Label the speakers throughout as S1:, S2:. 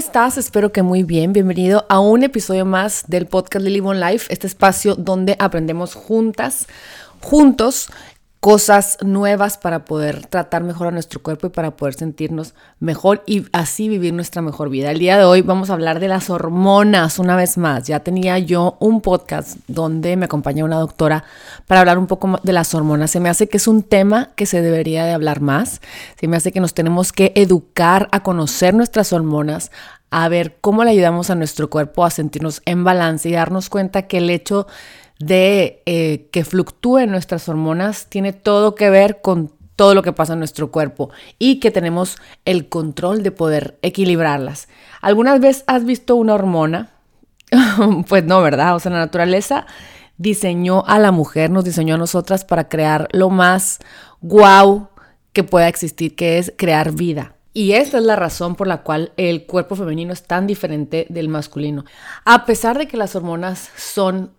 S1: estás? Espero que muy bien. Bienvenido a un episodio más del podcast de Live on Life, este espacio donde aprendemos juntas, juntos, cosas nuevas para poder tratar mejor a nuestro cuerpo y para poder sentirnos mejor y así vivir nuestra mejor vida. El día de hoy vamos a hablar de las hormonas una vez más. Ya tenía yo un podcast donde me acompaña una doctora para hablar un poco de las hormonas. Se me hace que es un tema que se debería de hablar más. Se me hace que nos tenemos que educar a conocer nuestras hormonas, a ver cómo le ayudamos a nuestro cuerpo a sentirnos en balance y darnos cuenta que el hecho de eh, que fluctúen nuestras hormonas tiene todo que ver con todo lo que pasa en nuestro cuerpo y que tenemos el control de poder equilibrarlas. ¿Algunas veces has visto una hormona? pues no, ¿verdad? O sea, la naturaleza diseñó a la mujer, nos diseñó a nosotras para crear lo más guau que pueda existir, que es crear vida. Y esta es la razón por la cual el cuerpo femenino es tan diferente del masculino. A pesar de que las hormonas son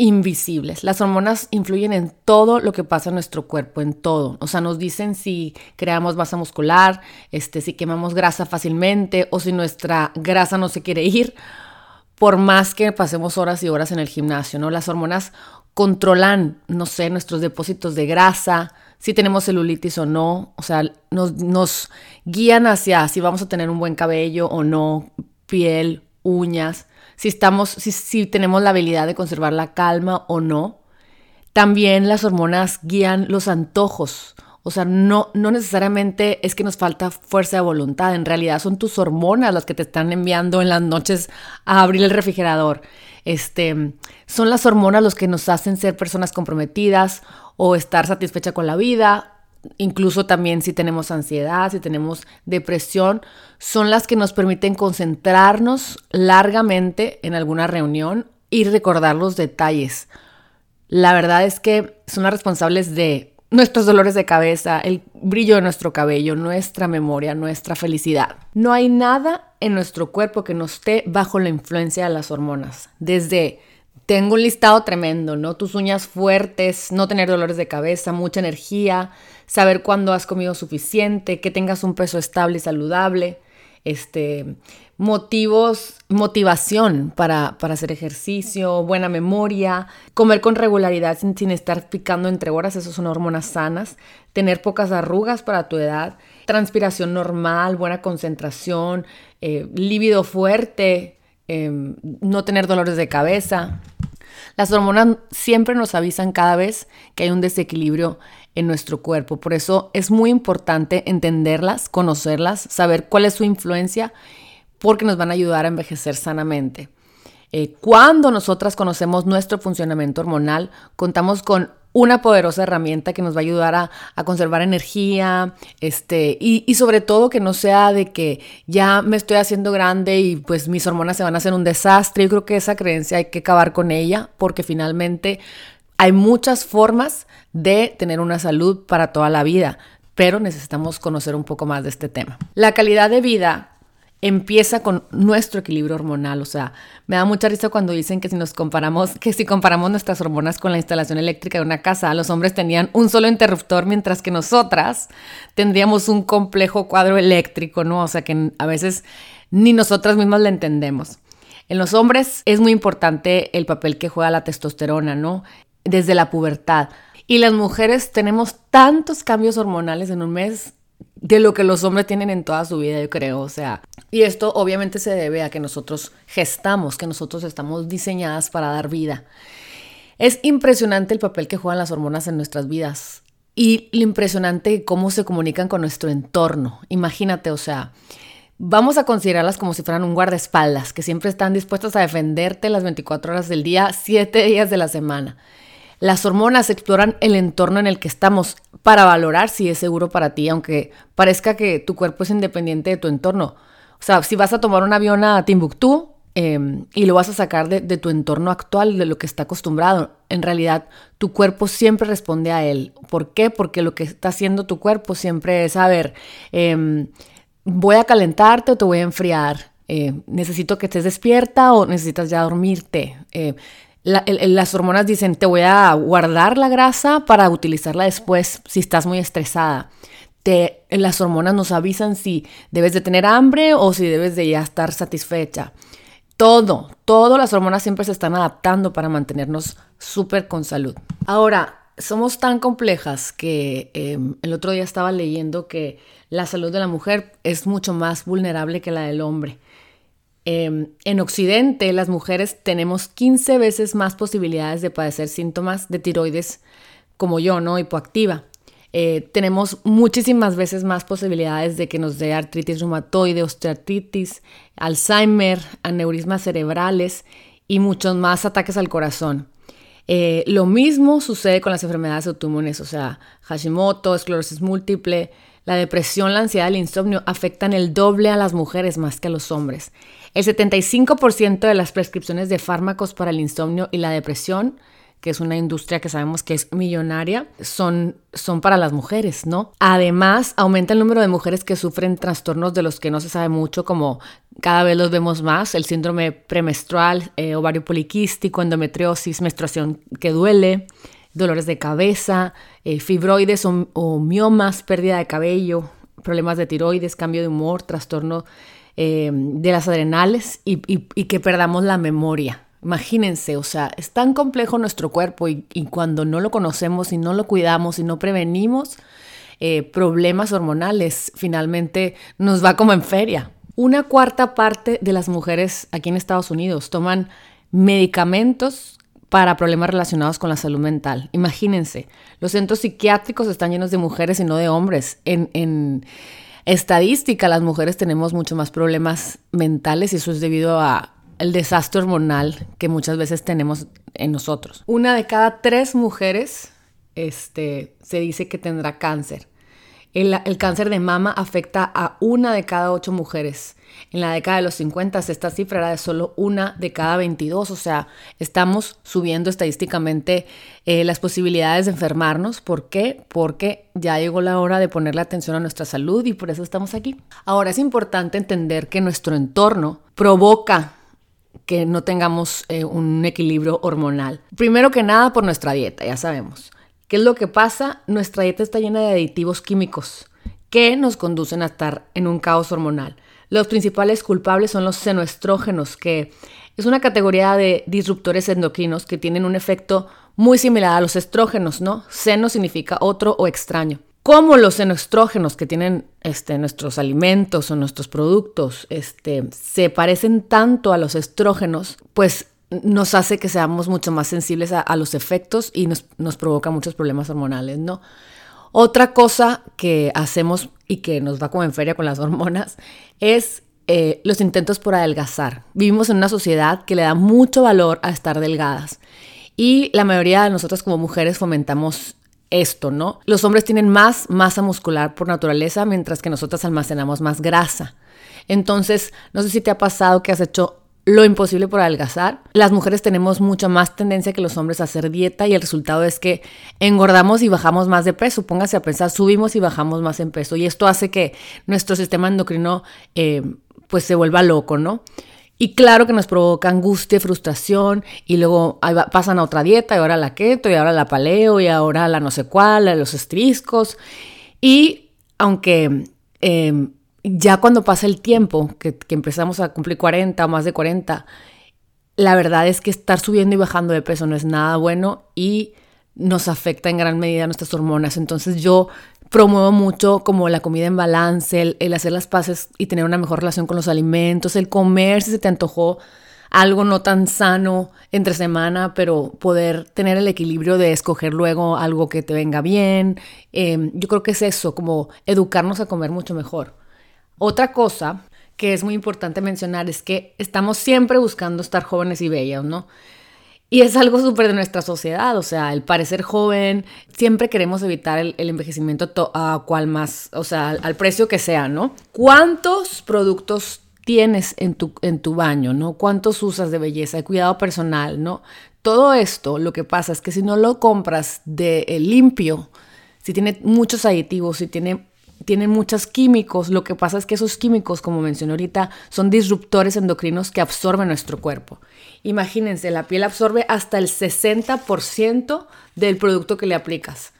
S1: invisibles. Las hormonas influyen en todo lo que pasa en nuestro cuerpo, en todo. O sea, nos dicen si creamos masa muscular, este, si quemamos grasa fácilmente o si nuestra grasa no se quiere ir, por más que pasemos horas y horas en el gimnasio, ¿no? Las hormonas controlan, no sé, nuestros depósitos de grasa, si tenemos celulitis o no, o sea, nos, nos guían hacia si vamos a tener un buen cabello o no, piel, uñas si estamos, si, tenemos la habilidad de conservar la calma o no. También las hormonas guían los antojos. O sea, no, no necesariamente es que nos falta fuerza de voluntad, en realidad son tus hormonas las que te están enviando en las noches a abrir el refrigerador. Este, son las hormonas los que nos hacen ser personas comprometidas o estar satisfecha con la vida incluso también si tenemos ansiedad, si tenemos depresión, son las que nos permiten concentrarnos largamente en alguna reunión y recordar los detalles. La verdad es que son las responsables de nuestros dolores de cabeza, el brillo de nuestro cabello, nuestra memoria, nuestra felicidad. No hay nada en nuestro cuerpo que no esté bajo la influencia de las hormonas, desde tengo un listado tremendo, ¿no? Tus uñas fuertes, no tener dolores de cabeza, mucha energía, saber cuándo has comido suficiente, que tengas un peso estable y saludable, este, motivos, motivación para, para hacer ejercicio, buena memoria, comer con regularidad sin, estar picando entre horas, eso son hormonas sanas, tener pocas arrugas para tu edad, transpiración normal, buena concentración, eh, líbido fuerte, em, no tener dolores de cabeza, las hormonas siempre nos avisan cada vez que hay un desequilibrio en nuestro cuerpo. Por eso es muy importante entenderlas, conocerlas, saber cuál es su influencia, porque nos van a ayudar a envejecer sanamente. Eh, cuando nosotras conocemos nuestro funcionamiento hormonal, contamos con una poderosa herramienta que nos va a ayudar a, conservar energía, este, y, sobre todo que no sea de que ya me estoy haciendo grande y pues mis hormonas se van a hacer un desastre. Yo creo que esa creencia hay que acabar con ella porque finalmente hay muchas formas de tener una salud para toda la vida, pero necesitamos conocer un poco más de este tema. La calidad de vida empieza con nuestro equilibrio hormonal. O sea, me da mucha risa cuando dicen que si nos comparamos, que si comparamos nuestras hormonas con la instalación eléctrica de una casa, los hombres tenían un solo interruptor, mientras que nosotras tendríamos un complejo cuadro eléctrico, ¿no? O sea, que a veces ni nosotras mismas la entendemos. En los hombres es muy importante el papel que juega la testosterona, ¿no? Desde la pubertad. Y las mujeres tenemos tantos cambios hormonales en un mes de lo que los hombres tienen en toda su vida, yo creo. O sea, y esto obviamente se debe a que nosotros gestamos, que nosotros estamos diseñadas para dar vida. Es impresionante el papel que juegan las hormonas en nuestras vidas y lo impresionante cómo se comunican con nuestro entorno. Imagínate, o sea, vamos a considerarlas como si fueran un guardaespaldas, que siempre están dispuestas a defenderte las 24 horas del día, 7 días de la semana. Las hormonas exploran el entorno en el que estamos para valorar si es seguro para ti, aunque parezca que tu cuerpo es independiente de tu entorno. O sea, si vas a tomar un avión a Timbuktu em, y lo vas a sacar de, tu entorno actual, de lo que está acostumbrado, en realidad tu cuerpo siempre responde a él. ¿Por qué? Porque lo que está haciendo tu cuerpo siempre es, a ver, em, voy a calentarte o te voy a enfriar. Eh, necesito que estés despierta o necesitas ya dormirte. Eh, las hormonas dicen, te voy a guardar la grasa para utilizarla después si estás muy estresada. te, las hormonas nos avisan si debes de tener hambre o si debes de ya estar satisfecha. Todo, todas las hormonas siempre se están adaptando para mantenernos súper con salud. Ahora, somos tan complejas que em, el otro día estaba leyendo que la salud de la mujer es mucho más vulnerable que la del hombre. Em, en Occidente, las mujeres tenemos 15 veces más posibilidades de padecer síntomas de tiroides como yo, ¿no? Hipoactiva. Eh, tenemos muchísimas veces más posibilidades de que nos dé artritis reumatoide, osteoartritis, Alzheimer, aneurismas cerebrales y muchos más ataques al corazón. Eh, lo mismo sucede con las enfermedades autoinmunes, o sea, Hashimoto, esclerosis múltiple, la depresión, la ansiedad, el insomnio afectan el doble a las mujeres más que a los hombres. El 75% de las prescripciones de fármacos para el insomnio y la depresión que es una industria que sabemos que es millonaria, son, son para las mujeres, ¿no? Además, aumenta el número de mujeres que sufren trastornos de los que no se sabe mucho, como cada vez los vemos más, el síndrome premenstrual, eh, ovario poliquístico, endometriosis, menstruación que duele, dolores de cabeza, eh, fibroides o, miomas, pérdida de cabello, problemas de tiroides, cambio de humor, trastorno eh, de las adrenales y que perdamos la memoria. Imagínense, o sea, es tan complejo nuestro cuerpo y, cuando no lo conocemos y no lo cuidamos y no prevenimos eh, problemas hormonales, finalmente nos va como en feria. Una cuarta parte de las mujeres aquí en Estados Unidos toman medicamentos para problemas relacionados con la salud mental. Imagínense, los centros psiquiátricos están llenos de mujeres y no de hombres. En, estadística, las mujeres tenemos mucho más problemas mentales y eso es debido a el desastre hormonal que muchas veces tenemos en nosotros. Una de cada tres mujeres este, se dice que tendrá cáncer. El, cáncer de mama afecta a una de cada ocho mujeres. En la década de los 50 esta cifra era de solo una de cada 22, o sea, estamos subiendo estadísticamente eh, las posibilidades de enfermarnos. ¿Por qué? Porque ya llegó la hora de ponerle atención a nuestra salud y por eso estamos aquí. Ahora es importante entender que nuestro entorno provoca que no tengamos eh, un equilibrio hormonal. Primero que nada por nuestra dieta, ya sabemos. ¿Qué es lo que pasa? Nuestra dieta está llena de aditivos químicos que nos conducen a estar en un caos hormonal. Los principales culpables son los senoestrógenos, que es una categoría de disruptores endocrinos que tienen un efecto muy similar a los estrógenos, ¿no? Seno significa otro o extraño como los senoestrógenos que tienen este, nuestros alimentos o nuestros productos este, se parecen tanto a los estrógenos, pues nos hace que seamos mucho más sensibles a, los efectos y nos, nos, provoca muchos problemas hormonales, ¿no? Otra cosa que hacemos y que nos va como en feria con las hormonas es eh, los intentos por adelgazar. Vivimos en una sociedad que le da mucho valor a estar delgadas y la mayoría de nosotras como mujeres fomentamos esto, ¿no? Los hombres tienen más masa muscular por naturaleza, mientras que nosotras almacenamos más grasa. Entonces, no sé si te ha pasado que has hecho lo imposible por adelgazar. Las mujeres tenemos mucha más tendencia que los hombres a hacer dieta y el resultado es que engordamos y bajamos más de peso. Póngase a pensar, subimos y bajamos más en peso. Y esto hace que nuestro sistema endocrino eh, pues se vuelva loco, ¿no? Y claro que nos provoca angustia, frustración, y luego pasan a otra dieta, y ahora la keto, y ahora la paleo, y ahora la no sé cuál, los estriscos. Y aunque em, ya cuando pasa el tiempo, que, empezamos a cumplir 40 o más de 40, la verdad es que estar subiendo y bajando de peso no es nada bueno y nos afecta en gran medida nuestras hormonas. Entonces yo promuevo mucho como la comida en balance, el, hacer las paces y tener una mejor relación con los alimentos, el comer si se te antojó algo no tan sano entre semana, pero poder tener el equilibrio de escoger luego algo que te venga bien. Em, yo creo que es eso, como educarnos a comer mucho mejor. Otra cosa que es muy importante mencionar es que estamos siempre buscando estar jóvenes y bellas, ¿no? Y es algo súper de nuestra sociedad, o sea, el parecer joven, siempre queremos evitar el, envejecimiento a cual más, o sea, al, precio que sea, ¿no? ¿Cuántos productos tienes en tu, en tu baño, ¿no? ¿Cuántos usas de belleza, de cuidado personal, ¿no? Todo esto, lo que pasa es que si no lo compras de eh, limpio, si tiene muchos aditivos, si tiene tienen muchos químicos. Lo que pasa es que esos químicos, como mencioné ahorita, son disruptores endocrinos que absorben nuestro cuerpo. Imagínense, la piel absorbe hasta el 60% del producto que le aplicas.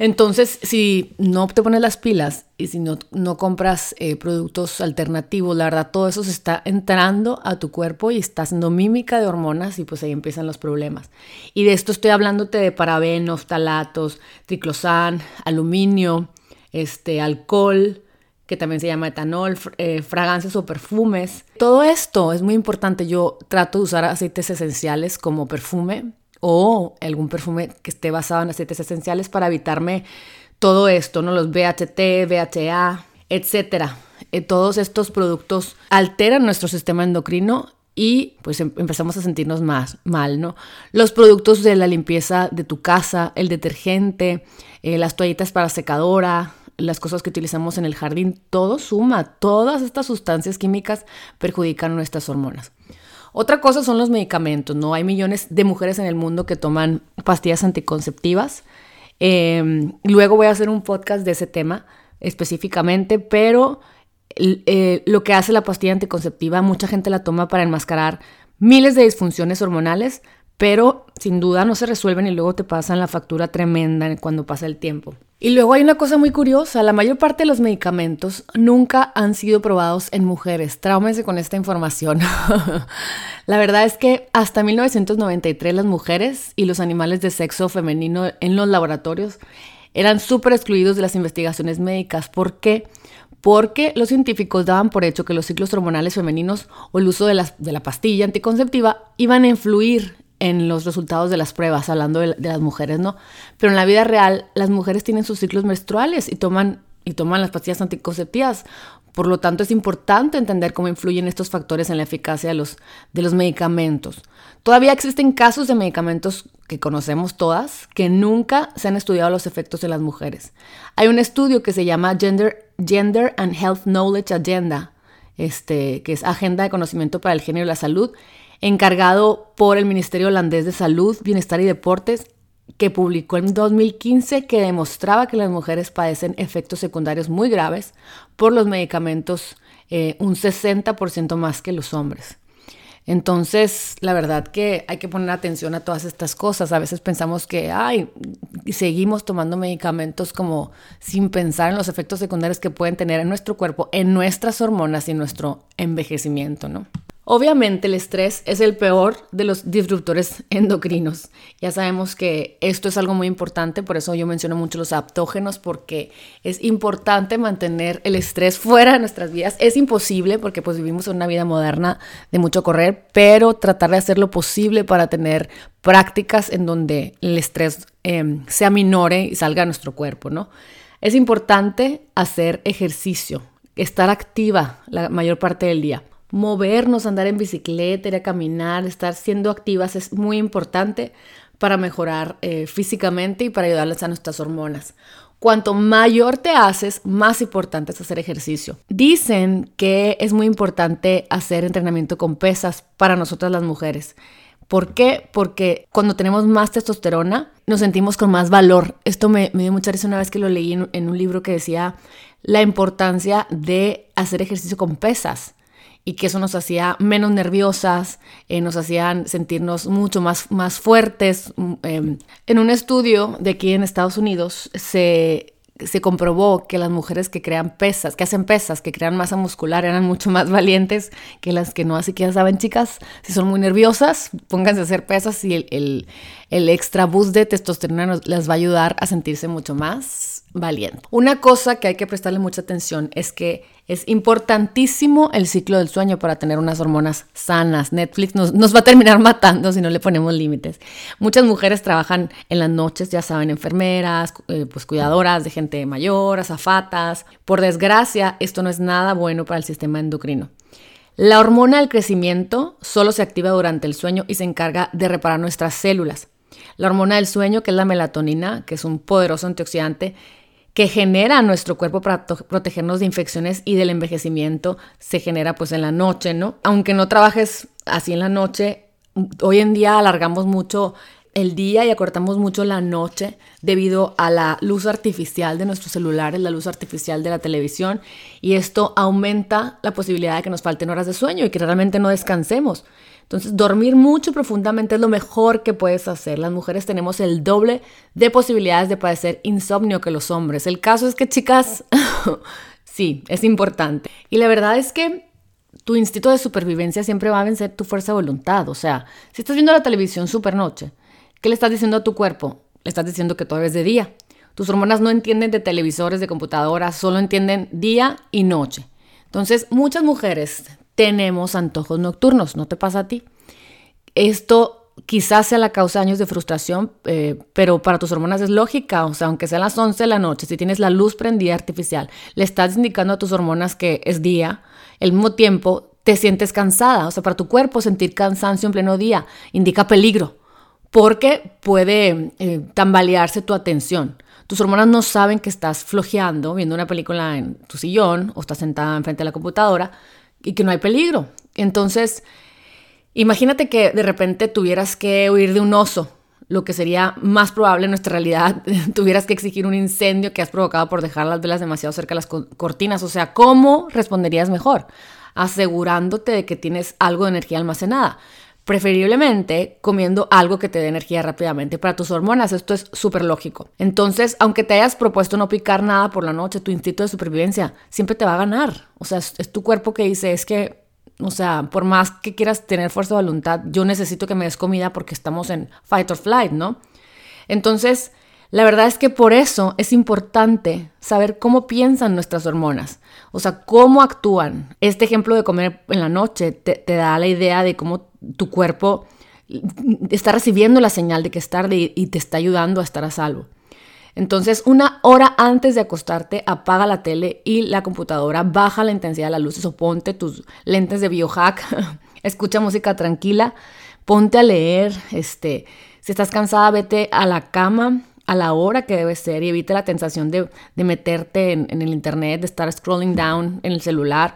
S1: Entonces, si no te pones las pilas y si no, no compras eh, productos alternativos, la verdad, todo eso se está entrando a tu cuerpo y está haciendo mímica de hormonas y pues ahí empiezan los problemas. Y de esto estoy hablándote de parabenos, talatos, triclosan, aluminio, este, alcohol, que también se llama etanol, eh, fragancias o perfumes. Todo esto es muy importante. Yo trato de usar aceites esenciales como perfume o algún perfume que esté basado en aceites esenciales para evitarme todo esto, ¿no? Los BHT, BHA, etcétera. Eh, todos estos productos alteran nuestro sistema endocrino y pues em, empezamos a sentirnos más mal, ¿no? Los productos de la limpieza de tu casa, el detergente, eh, las toallitas para secadora, las cosas que utilizamos en el jardín, todo suma, todas estas sustancias químicas perjudican nuestras hormonas. Otra cosa son los medicamentos, ¿no? Hay millones de mujeres en el mundo que toman pastillas anticonceptivas. Em, luego voy a hacer un podcast de ese tema específicamente, pero eh, lo que hace la pastilla anticonceptiva, mucha gente la toma para enmascarar miles de disfunciones hormonales, pero sin duda no se resuelven y luego te pasan la factura tremenda cuando pasa el tiempo. Y luego hay una cosa muy curiosa, la mayor parte de los medicamentos nunca han sido probados en mujeres. Tráumense con esta información. la verdad es que hasta 1993 las mujeres y los animales de sexo femenino en los laboratorios eran súper excluidos de las investigaciones médicas. ¿Por qué? Porque los científicos daban por hecho que los ciclos hormonales femeninos o el uso de, de la pastilla anticonceptiva iban a influir en los resultados de las pruebas, hablando de, las mujeres, ¿no? Pero en la vida real, las mujeres tienen sus ciclos menstruales y toman, y toman las pastillas anticonceptivas. Por lo tanto, es importante entender cómo influyen estos factores en la eficacia de los, medicamentos. Todavía existen casos de medicamentos que conocemos todas que nunca se han estudiado los efectos en las mujeres. Hay un estudio que se llama Gender, Gender and Health Knowledge Agenda, este, que es Agenda de Conocimiento para el Género y la Salud, encargado por el Ministerio Holandés de Salud, Bienestar y Deportes, que publicó en 2015 que demostraba que las mujeres padecen efectos secundarios muy graves por los medicamentos, eh, un 60% más que los hombres. Entonces, la verdad que hay que poner atención a todas estas cosas. A veces pensamos que, ay, seguimos tomando medicamentos como sin pensar en los efectos secundarios que pueden tener en nuestro cuerpo, en nuestras hormonas y nuestro envejecimiento, ¿no? Obviamente el estrés es el peor de los disruptores endocrinos. Ya sabemos que esto es algo muy importante, por eso yo menciono mucho los aptógenos, porque es importante mantener el estrés fuera de nuestras vidas. Es imposible porque pues vivimos una vida moderna de mucho correr, pero tratar de hacer lo posible para tener prácticas en donde el estrés eh, se aminore y salga a nuestro cuerpo, ¿no? Es importante hacer ejercicio, estar activa la mayor parte del día movernos, andar en bicicleta, ir a caminar, estar siendo activas es muy importante para mejorar eh, físicamente y para ayudarles a nuestras hormonas. Cuanto mayor te haces, más importante es hacer ejercicio. Dicen que es muy importante hacer entrenamiento con pesas para nosotras las mujeres. ¿Por qué? Porque cuando tenemos más testosterona, nos sentimos con más valor. Esto me, dio mucha risa una vez que lo leí en un libro que decía la importancia de hacer ejercicio con pesas y que eso nos hacía menos nerviosas, eh, nos hacían sentirnos mucho más, más fuertes. Mm, em, en un estudio de aquí en Estados Unidos se, se comprobó que las mujeres que crean pesas, que hacen pesas, que crean masa muscular, eran mucho más valientes que las que no. Así que ya saben, chicas, si son muy nerviosas, pónganse a hacer pesas y el, el, el extra boost de testosterona les va a ayudar a sentirse mucho más valiente. Una cosa que hay que prestarle mucha atención es que es importantísimo el ciclo del sueño para tener unas hormonas sanas. Netflix nos, va a terminar matando si no le ponemos límites. Muchas mujeres trabajan en las noches, ya saben, enfermeras, eh, pues cuidadoras de gente mayor, azafatas. Por desgracia, esto no es nada bueno para el sistema endocrino. La hormona del crecimiento solo se activa durante el sueño y se encarga de reparar nuestras células. La hormona del sueño, que es la melatonina, que es un poderoso antioxidante, que genera nuestro cuerpo para protegernos de infecciones y del envejecimiento se genera pues en la noche, ¿no? Aunque no trabajes así en la noche, hoy en día alargamos mucho el día y acortamos mucho la noche debido a la luz artificial de nuestros celulares, la luz artificial de la televisión y esto aumenta la posibilidad de que nos falten horas de sueño y que realmente no descansemos. Entonces, dormir mucho profundamente es lo mejor que puedes hacer. Las mujeres tenemos el doble de posibilidades de padecer insomnio que los hombres. El caso es que, chicas, sí, es importante. Y la verdad es que tu instinto de supervivencia siempre va a vencer tu fuerza de voluntad. O sea, si estás viendo la televisión supernoche, ¿qué le estás diciendo a tu cuerpo? Le estás diciendo que todavía es de día. Tus hormonas no entienden de televisores, de computadoras, solo entienden día y noche. Entonces, muchas mujeres tenemos antojos nocturnos, ¿no te pasa a ti? Esto quizás sea la causa de años de frustración, eh, pero para tus hormonas es lógica, o sea, aunque sean las 11 de la noche, si tienes la luz prendida artificial, le estás indicando a tus hormonas que es día, al mismo tiempo te sientes cansada, o sea, para tu cuerpo sentir cansancio en pleno día indica peligro, porque puede eh, tambalearse tu atención. Tus hormonas no saben que estás flojeando viendo una película en tu sillón o estás sentada enfrente de la computadora, y que no hay peligro. Entonces, imagínate que de repente tuvieras que huir de un oso, lo que sería más probable en nuestra realidad, tuvieras que exigir un incendio que has provocado por dejar las velas demasiado cerca de las cortinas. O sea, ¿cómo responderías mejor? Asegurándote de que tienes algo de energía almacenada. Preferiblemente comiendo algo que te dé energía rápidamente para tus hormonas. Esto es súper lógico. Entonces, aunque te hayas propuesto no picar nada por la noche, tu instinto de supervivencia siempre te va a ganar. O sea, es, es tu cuerpo que dice, es que o sea, por más que quieras tener fuerza de voluntad, yo necesito que me des comida porque estamos en fight or flight, ¿no? Entonces, la verdad es que por eso es importante saber cómo piensan nuestras hormonas, o sea, cómo actúan. Este ejemplo de comer en la noche te, da la idea de cómo tu cuerpo está recibiendo la señal de que es tarde y, te está ayudando a estar a salvo. Entonces, una hora antes de acostarte, apaga la tele y la computadora, baja la intensidad de las luces o ponte tus lentes de biohack, escucha música tranquila, ponte a leer, este, si estás cansada, vete a la cama, a la hora que debe ser y evita la tentación de, meterte en, el internet, de estar scrolling down en el celular.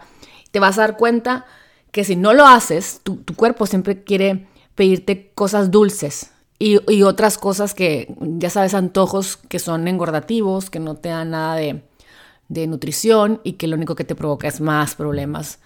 S1: Te vas a dar cuenta que si no lo haces, tu, cuerpo siempre quiere pedirte cosas dulces y, otras cosas que, ya sabes, antojos que son engordativos, que no te dan nada de, de nutrición y que lo único que te provoca es más problemas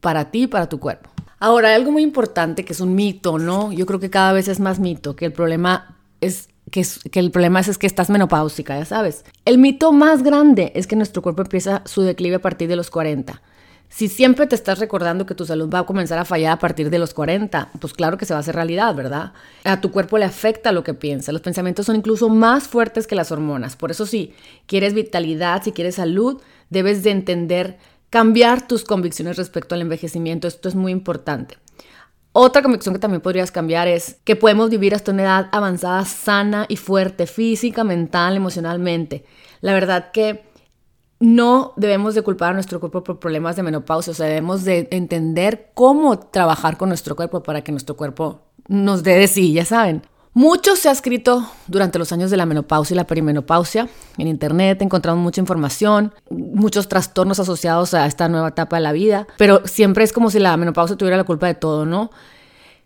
S1: para ti y para tu cuerpo. Ahora, hay algo muy importante que es un mito, ¿no? Yo creo que cada vez es más mito, que el problema es que, el problema es, que estás menopáusica, ya sabes. El mito más grande es que nuestro cuerpo empieza su declive a partir de los 40. Si siempre te estás recordando que tu salud va a comenzar a fallar a partir de los 40, pues claro que se va a hacer realidad, ¿verdad? A tu cuerpo le afecta lo que piensa. Los pensamientos son incluso más fuertes que las hormonas. Por eso si quieres vitalidad, si quieres salud, debes de entender cambiar tus convicciones respecto al envejecimiento. Esto es muy importante. Otra convicción que también podrías cambiar es que podemos vivir hasta una edad avanzada sana y fuerte, física, mental, emocionalmente. La verdad que no debemos de culpar a nuestro cuerpo por problemas de menopausia, o sea, debemos de entender cómo trabajar con nuestro cuerpo para que nuestro cuerpo nos dé de sí, ya saben. Mucho se ha escrito durante los años de la menopausia y la perimenopausia. En internet encontramos mucha información, muchos trastornos asociados a esta nueva etapa de la vida, pero siempre es como si la menopausia tuviera la culpa de todo, ¿no?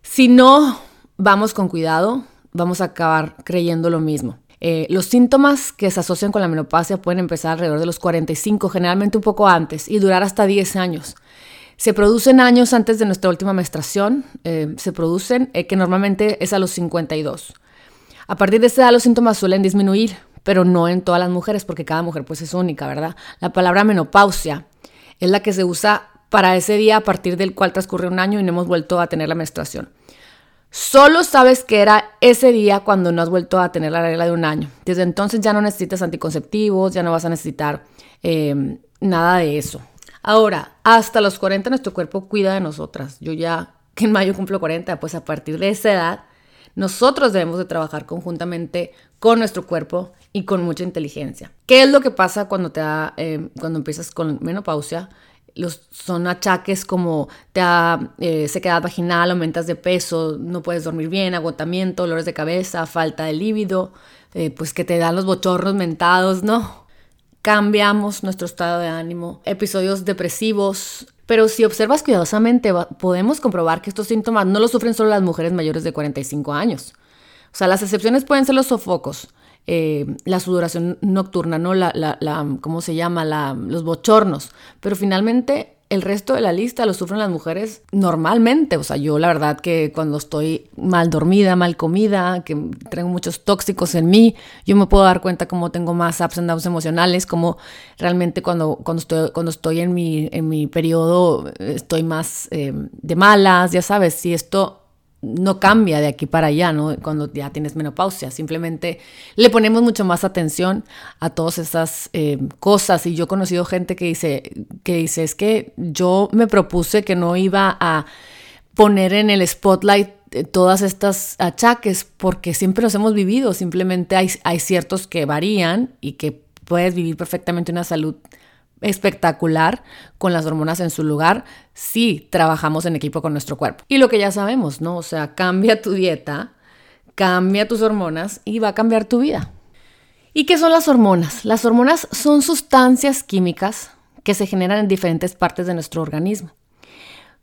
S1: Si no vamos con cuidado, vamos a acabar creyendo lo mismo. Eh, los síntomas que se asocian con la menopausia pueden empezar alrededor de los 45, generalmente un poco antes, y durar hasta 10 años. Se producen años antes de nuestra última menstruación, eh, se producen, eh, que normalmente es a los 52. A partir de esa edad los síntomas suelen disminuir, pero no en todas las mujeres, porque cada mujer pues es única, ¿verdad? La palabra menopausia es la que se usa para ese día a partir del cual transcurre un año y no hemos vuelto a tener la menstruación. Solo sabes que era ese día cuando no has vuelto a tener la regla de un año. Desde entonces ya no necesitas anticonceptivos, ya no vas a necesitar eh, nada de eso. Ahora, hasta los 40 nuestro cuerpo cuida de nosotras. Yo ya que en mayo cumplo 40, pues a partir de esa edad, nosotros debemos de trabajar conjuntamente con nuestro cuerpo y con mucha inteligencia. ¿Qué es lo que pasa cuando, te da, eh, cuando empiezas con menopausia? Los, son achaques como te da eh, sequedad vaginal, aumentas de peso, no puedes dormir bien, agotamiento, dolores de cabeza, falta de líbido, eh, pues que te dan los bochornos mentados, ¿no? Cambiamos nuestro estado de ánimo, episodios depresivos. Pero si observas cuidadosamente, podemos comprobar que estos síntomas no los sufren solo las mujeres mayores de 45 años. O sea, las excepciones pueden ser los sofocos, eh, la sudoración nocturna, ¿no? La, la, ¿Cómo se llama? los bochornos. Pero finalmente el resto de la lista lo sufren las mujeres normalmente. O sea, yo la verdad que cuando estoy mal dormida, mal comida, que tengo muchos tóxicos en mí, yo me puedo dar cuenta cómo tengo más ups and downs emocionales, como realmente cuando, cuando, estoy, cuando estoy en mi, en mi periodo estoy más eh, de malas, ya sabes, si esto no cambia de aquí para allá, ¿no? Cuando ya tienes menopausia, simplemente le ponemos mucho más atención a todas esas eh, cosas. Y yo he conocido gente que dice, que dice, es que yo me propuse que no iba a poner en el spotlight eh, todas estas achaques porque siempre los hemos vivido, simplemente hay, hay ciertos que varían y que puedes vivir perfectamente una salud espectacular con las hormonas en su lugar si trabajamos en equipo con nuestro cuerpo. Y lo que ya sabemos, ¿no? O sea, cambia tu dieta, cambia tus hormonas y va a cambiar tu vida. ¿Y qué son las hormonas? Las hormonas son sustancias químicas que se generan en diferentes partes de nuestro organismo.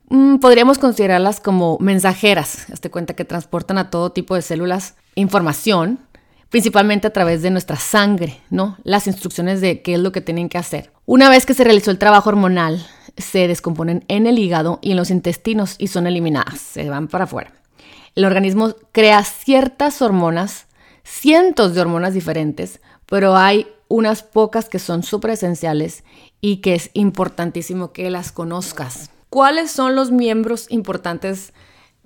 S1: Mm, podríamos considerarlas como mensajeras, hazte cuenta que transportan a todo tipo de células información principalmente a través de nuestra sangre, ¿no? Las instrucciones de qué es lo que tienen que hacer. Una vez que se realizó el trabajo hormonal, se descomponen en el hígado y en los intestinos y son eliminadas, se van para afuera. El organismo crea ciertas hormonas, cientos de hormonas diferentes, pero hay unas pocas que son súper esenciales y que es importantísimo que las conozcas. ¿Cuáles son los miembros importantes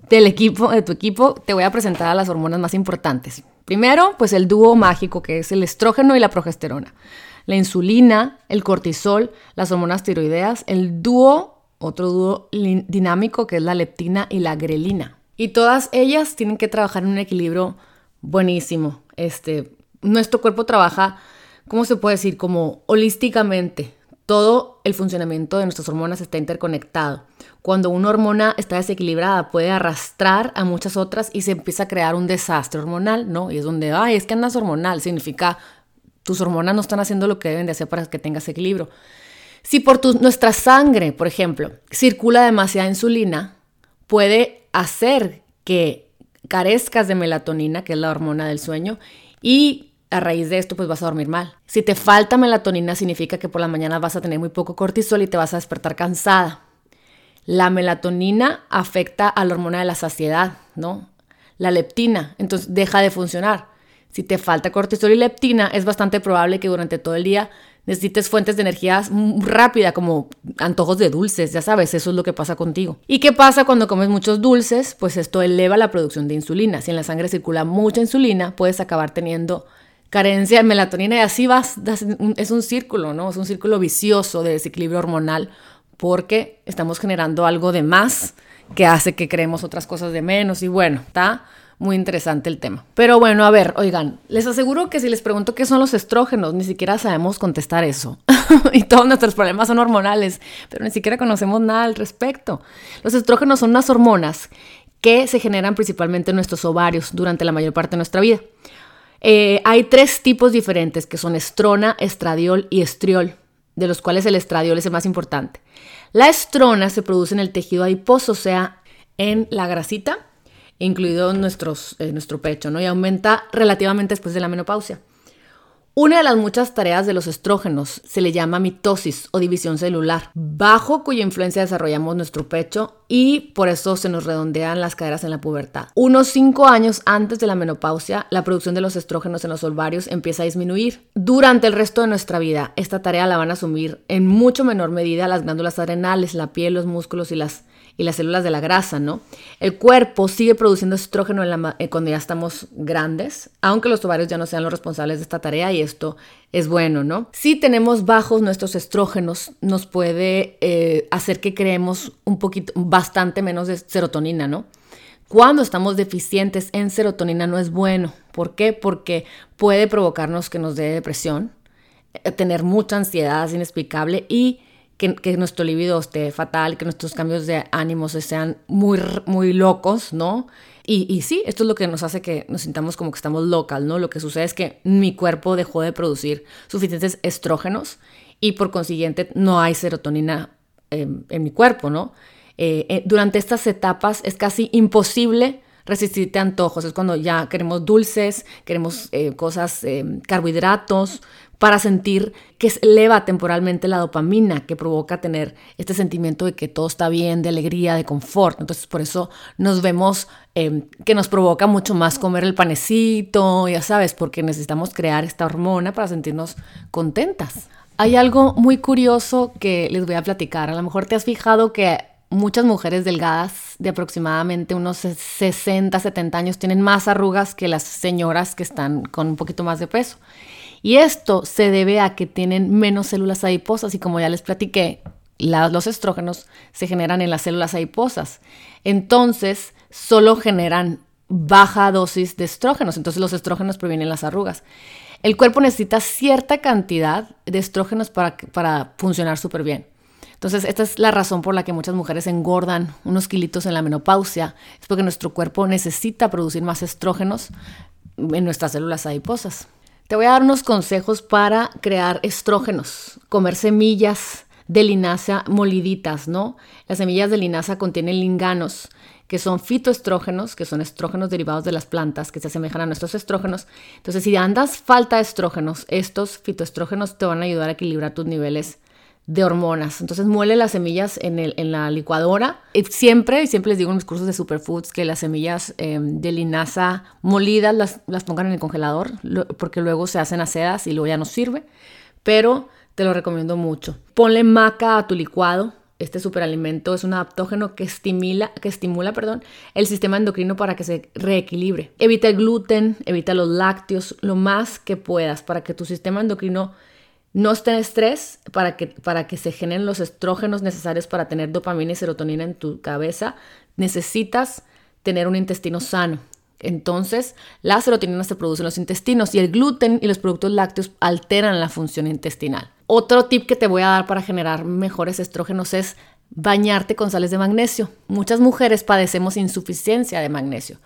S1: del equipo, de tu equipo? Te voy a presentar a las hormonas más importantes. Primero, pues el dúo mágico que es el estrógeno y la progesterona. La insulina, el cortisol, las hormonas tiroideas, el dúo, otro dúo dinámico que es la leptina y la grelina. Y todas ellas tienen que trabajar en un equilibrio buenísimo. Este, nuestro cuerpo trabaja, ¿cómo se puede decir? Como holísticamente. Todo el funcionamiento de nuestras hormonas está interconectado. Cuando una hormona está desequilibrada puede arrastrar a muchas otras y se empieza a crear un desastre hormonal, ¿no? Y es donde, ay, es que andas hormonal, significa tus hormonas no están haciendo lo que deben de hacer para que tengas equilibrio. Si por nuestra sangre, por ejemplo, circula demasiada insulina, puede hacer que carezcas de melatonina, que es la hormona del sueño, y a raíz de esto pues vas a dormir mal. Si te falta melatonina significa que por la mañana vas a tener muy poco cortisol y te vas a despertar cansada. La melatonina afecta a la hormona de la saciedad, ¿no? La leptina, entonces deja de funcionar. Si te falta cortisol y leptina, es bastante probable que durante todo el día necesites fuentes de energía rápida, como antojos de dulces, ya sabes, eso es lo que pasa contigo. ¿Y qué pasa cuando comes muchos dulces? Pues esto eleva la producción de insulina. Si en la sangre circula mucha insulina, puedes acabar teniendo carencia de melatonina y así vas, es un círculo, ¿no? Es un círculo vicioso de desequilibrio hormonal porque estamos generando algo de más que hace que creemos otras cosas de menos y bueno, está muy interesante el tema. Pero bueno, a ver, oigan, les aseguro que si les pregunto qué son los estrógenos, ni siquiera sabemos contestar eso. y todos nuestros problemas son hormonales, pero ni siquiera conocemos nada al respecto. Los estrógenos son unas hormonas que se generan principalmente en nuestros ovarios durante la mayor parte de nuestra vida. Eh, hay tres tipos diferentes que son estrona, estradiol y estriol de los cuales el estradiol es el más importante. La estrona se produce en el tejido adiposo, o sea, en la grasita, incluido nuestros, en nuestro pecho, ¿no? Y aumenta relativamente después de la menopausia. Una de las muchas tareas de los estrógenos se le llama mitosis o división celular, bajo cuya influencia desarrollamos nuestro pecho y por eso se nos redondean las caderas en la pubertad. Unos 5 años antes de la menopausia, la producción de los estrógenos en los ovarios empieza a disminuir. Durante el resto de nuestra vida, esta tarea la van a asumir en mucho menor medida las glándulas adrenales, la piel, los músculos y las y las células de la grasa, ¿no? El cuerpo sigue produciendo estrógeno eh, cuando ya estamos grandes, aunque los ovarios ya no sean los responsables de esta tarea y esto es bueno, ¿no? Si tenemos bajos nuestros estrógenos, nos puede eh, hacer que creemos un poquito, bastante menos de serotonina, ¿no? Cuando estamos deficientes en serotonina no es bueno. ¿Por qué? Porque puede provocarnos que nos dé depresión, eh, tener mucha ansiedad inexplicable y que, nuestro libido esté fatal, que nuestros cambios de ánimo sean muy, muy locos, ¿no? Y, sí, esto es lo que nos hace que nos sintamos como que estamos local, ¿no? Lo que sucede es que mi cuerpo dejó de producir suficientes estrógenos y por consiguiente no hay serotonina en mi cuerpo, ¿no? Eh, eh, durante estas etapas es casi imposible resistirte a antojos, es cuando ya queremos dulces, queremos eh, cosas, eh, carbohidratos, para sentir que eleva temporalmente la dopamina que provoca tener este sentimiento de que todo está bien, de alegría, de confort. Entonces por eso nos vemos em, que nos provoca mucho más comer el panecito, ya sabes, porque necesitamos crear esta hormona para sentirnos contentas. Hay algo muy curioso que les voy a platicar. A lo mejor te has fijado que muchas mujeres delgadas de aproximadamente unos 60, 70 años tienen más arrugas que las señoras que están con un poquito más de peso. Y esto se debe a que tienen menos células adiposas y como ya les platiqué, los estrógenos se generan en las células adiposas. Entonces, solo generan baja dosis de estrógenos. Entonces, los estrógenos previenen las arrugas. El cuerpo necesita cierta cantidad de estrógenos para, para funcionar súper bien. Entonces, esta es la razón por la que muchas mujeres engordan unos kilitos en la menopausia. Es porque nuestro cuerpo necesita producir más estrógenos en nuestras células adiposas. Te voy a dar unos consejos para crear estrógenos. Comer semillas de linaza moliditas, ¿no? Las semillas de linaza contienen linganos, que son fitoestrógenos, que son estrógenos derivados de las plantas, que se asemejan a nuestros estrógenos. Entonces, si andas falta de estrógenos, estos fitoestrógenos te van a ayudar a equilibrar tus niveles de hormonas. Entonces muele las semillas en, el, en la licuadora. Y siempre, y siempre les digo en mis cursos de superfoods que las semillas em, de linaza molidas las, las, pongan en el congelador porque luego se hacen acedas y luego ya no sirve. Pero te lo recomiendo mucho. Ponle maca a tu licuado. Este superalimento es un adaptógeno que estimula, que estimula perdón, el sistema endocrino para que se reequilibre. Evita el gluten, evita los lácteos, lo más que puedas para que tu sistema endocrino no esté en estrés para que, para que se generen los estrógenos necesarios para tener dopamina y serotonina en tu cabeza, necesitas tener un intestino sano. Entonces, la serotonina se produce en los intestinos y el gluten y los productos lácteos alteran la función intestinal. Otro tip que te voy a dar para generar mejores estrógenos es bañarte con sales de magnesio. Muchas mujeres padecemos insuficiencia de magnesio.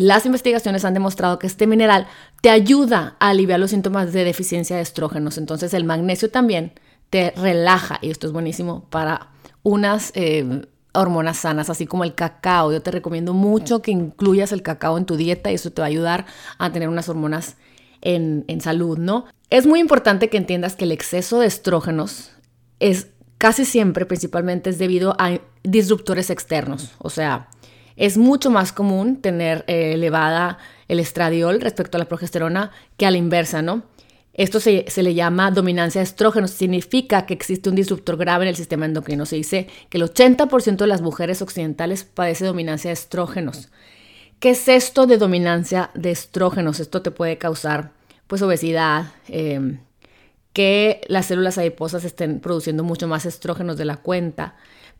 S1: Las investigaciones han demostrado que este mineral te ayuda a aliviar los síntomas de deficiencia de estrógenos. Entonces el magnesio también te relaja y esto es buenísimo para unas eh, hormonas sanas, así como el cacao. Yo te recomiendo mucho que incluyas el cacao en tu dieta y eso te va a ayudar a tener unas hormonas en, en salud, ¿no? Es muy importante que entiendas que el exceso de estrógenos es casi siempre, principalmente, es debido a disruptores externos, o sea, es mucho más común tener eh, elevada el estradiol respecto a la progesterona que a la inversa, ¿no? Esto se, le llama dominancia de estrógenos. Significa que existe un disruptor grave en el sistema endocrino. Se dice que el 80% de las mujeres occidentales padece dominancia de estrógenos. ¿Qué es esto de dominancia de estrógenos? Esto te puede causar pues obesidad, em, que las células adiposas estén produciendo mucho más estrógenos de la cuenta,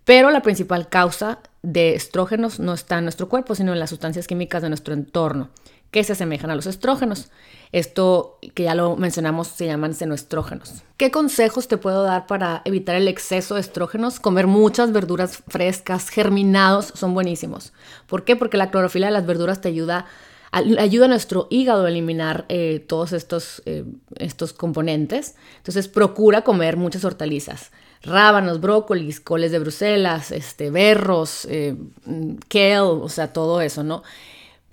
S1: pero la principal causa de estrógenos no está en nuestro cuerpo, sino en las sustancias químicas de nuestro entorno, que se asemejan a los estrógenos. Esto que ya lo mencionamos se llaman senoestrógenos. ¿Qué consejos te puedo dar para evitar el exceso de estrógenos? Comer muchas verduras frescas, germinados, son buenísimos. ¿Por qué? Porque la clorofila de las verduras te ayuda ayuda a nuestro hígado a eliminar eh, todos estos, eh, estos componentes. Entonces procura comer muchas hortalizas rábanos, brócolis, coles de Bruselas, este, berros, eh, kale, o sea, todo eso, ¿no?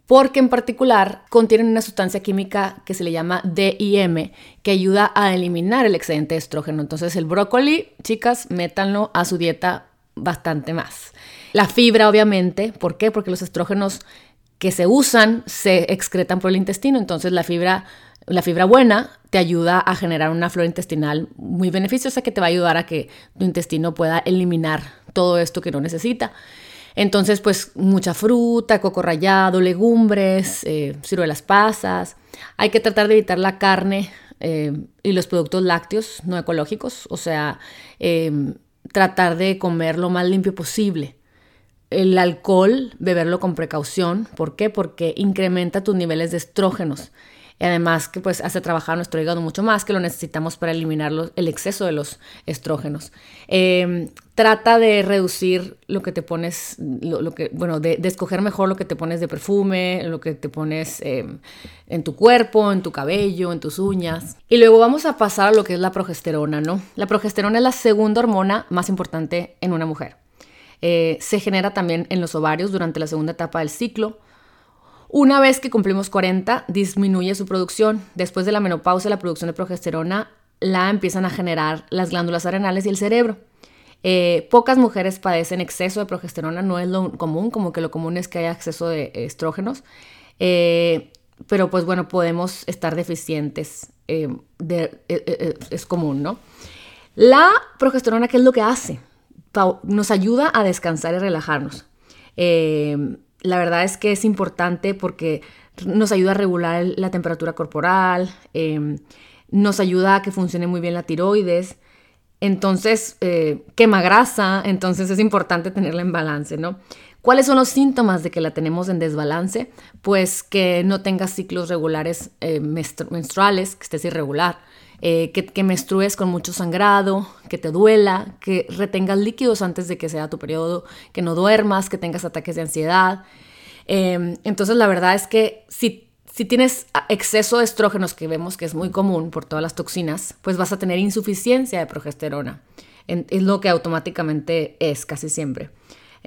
S1: Porque en particular contienen una sustancia química que se le llama DIM, que ayuda a eliminar el excedente de estrógeno. Entonces el brócoli, chicas, métanlo a su dieta bastante más. La fibra, obviamente, ¿por qué? Porque los estrógenos que se usan se excretan por el intestino, entonces la fibra la fibra buena te ayuda a generar una flora intestinal muy beneficiosa que te va a ayudar a que tu intestino pueda eliminar todo esto que no necesita. Entonces, pues mucha fruta, coco rallado, legumbres, eh, ciruelas pasas. Hay que tratar de evitar la carne eh, y los productos lácteos no ecológicos, o sea, em, tratar de comer lo más limpio posible. El alcohol, beberlo con precaución. ¿Por qué? Porque incrementa tus niveles de estrógenos y además que pues hace trabajar nuestro hígado mucho más que lo necesitamos para eliminar el exceso de los estrógenos. Em, trata de reducir lo que te pones, lo, que, bueno, de, escoger mejor lo que te pones de perfume, lo que te pones em, en tu cuerpo, en tu cabello, en tus uñas. Y luego vamos a pasar a lo que es la progesterona, ¿no? La progesterona es la segunda hormona más importante en una mujer. Eh, se genera también en los ovarios durante la segunda etapa del ciclo Una vez que cumplimos 40, disminuye su producción. Después de la menopausia, la producción de progesterona la empiezan a generar las glándulas arenales y el cerebro. Eh, pocas mujeres padecen exceso de progesterona, no es lo común, como que lo común es que haya exceso de estrógenos. Eh, pero pues bueno, podemos estar deficientes, eh, es común, ¿no? La progesterona, ¿qué es lo que hace? Nos ayuda a descansar y relajarnos. La verdad es que es importante porque nos ayuda a regular la temperatura corporal, nos ayuda a que funcione muy bien la tiroides, entonces eh, quema grasa, entonces es importante tenerla en balance, ¿no? ¿Cuáles son los síntomas de que la tenemos en desbalance? Pues que no tengas ciclos regulares eh, menstruales, que estés irregular, eh, que, menstrues con mucho sangrado, que te duela, que retengas líquidos antes de que sea tu periodo, que no duermas, que tengas ataques de ansiedad. entonces la verdad es que si si tienes exceso de estrógenos, que vemos que es muy común por todas las toxinas, pues vas a tener insuficiencia de progesterona. es lo que automáticamente es casi siempre.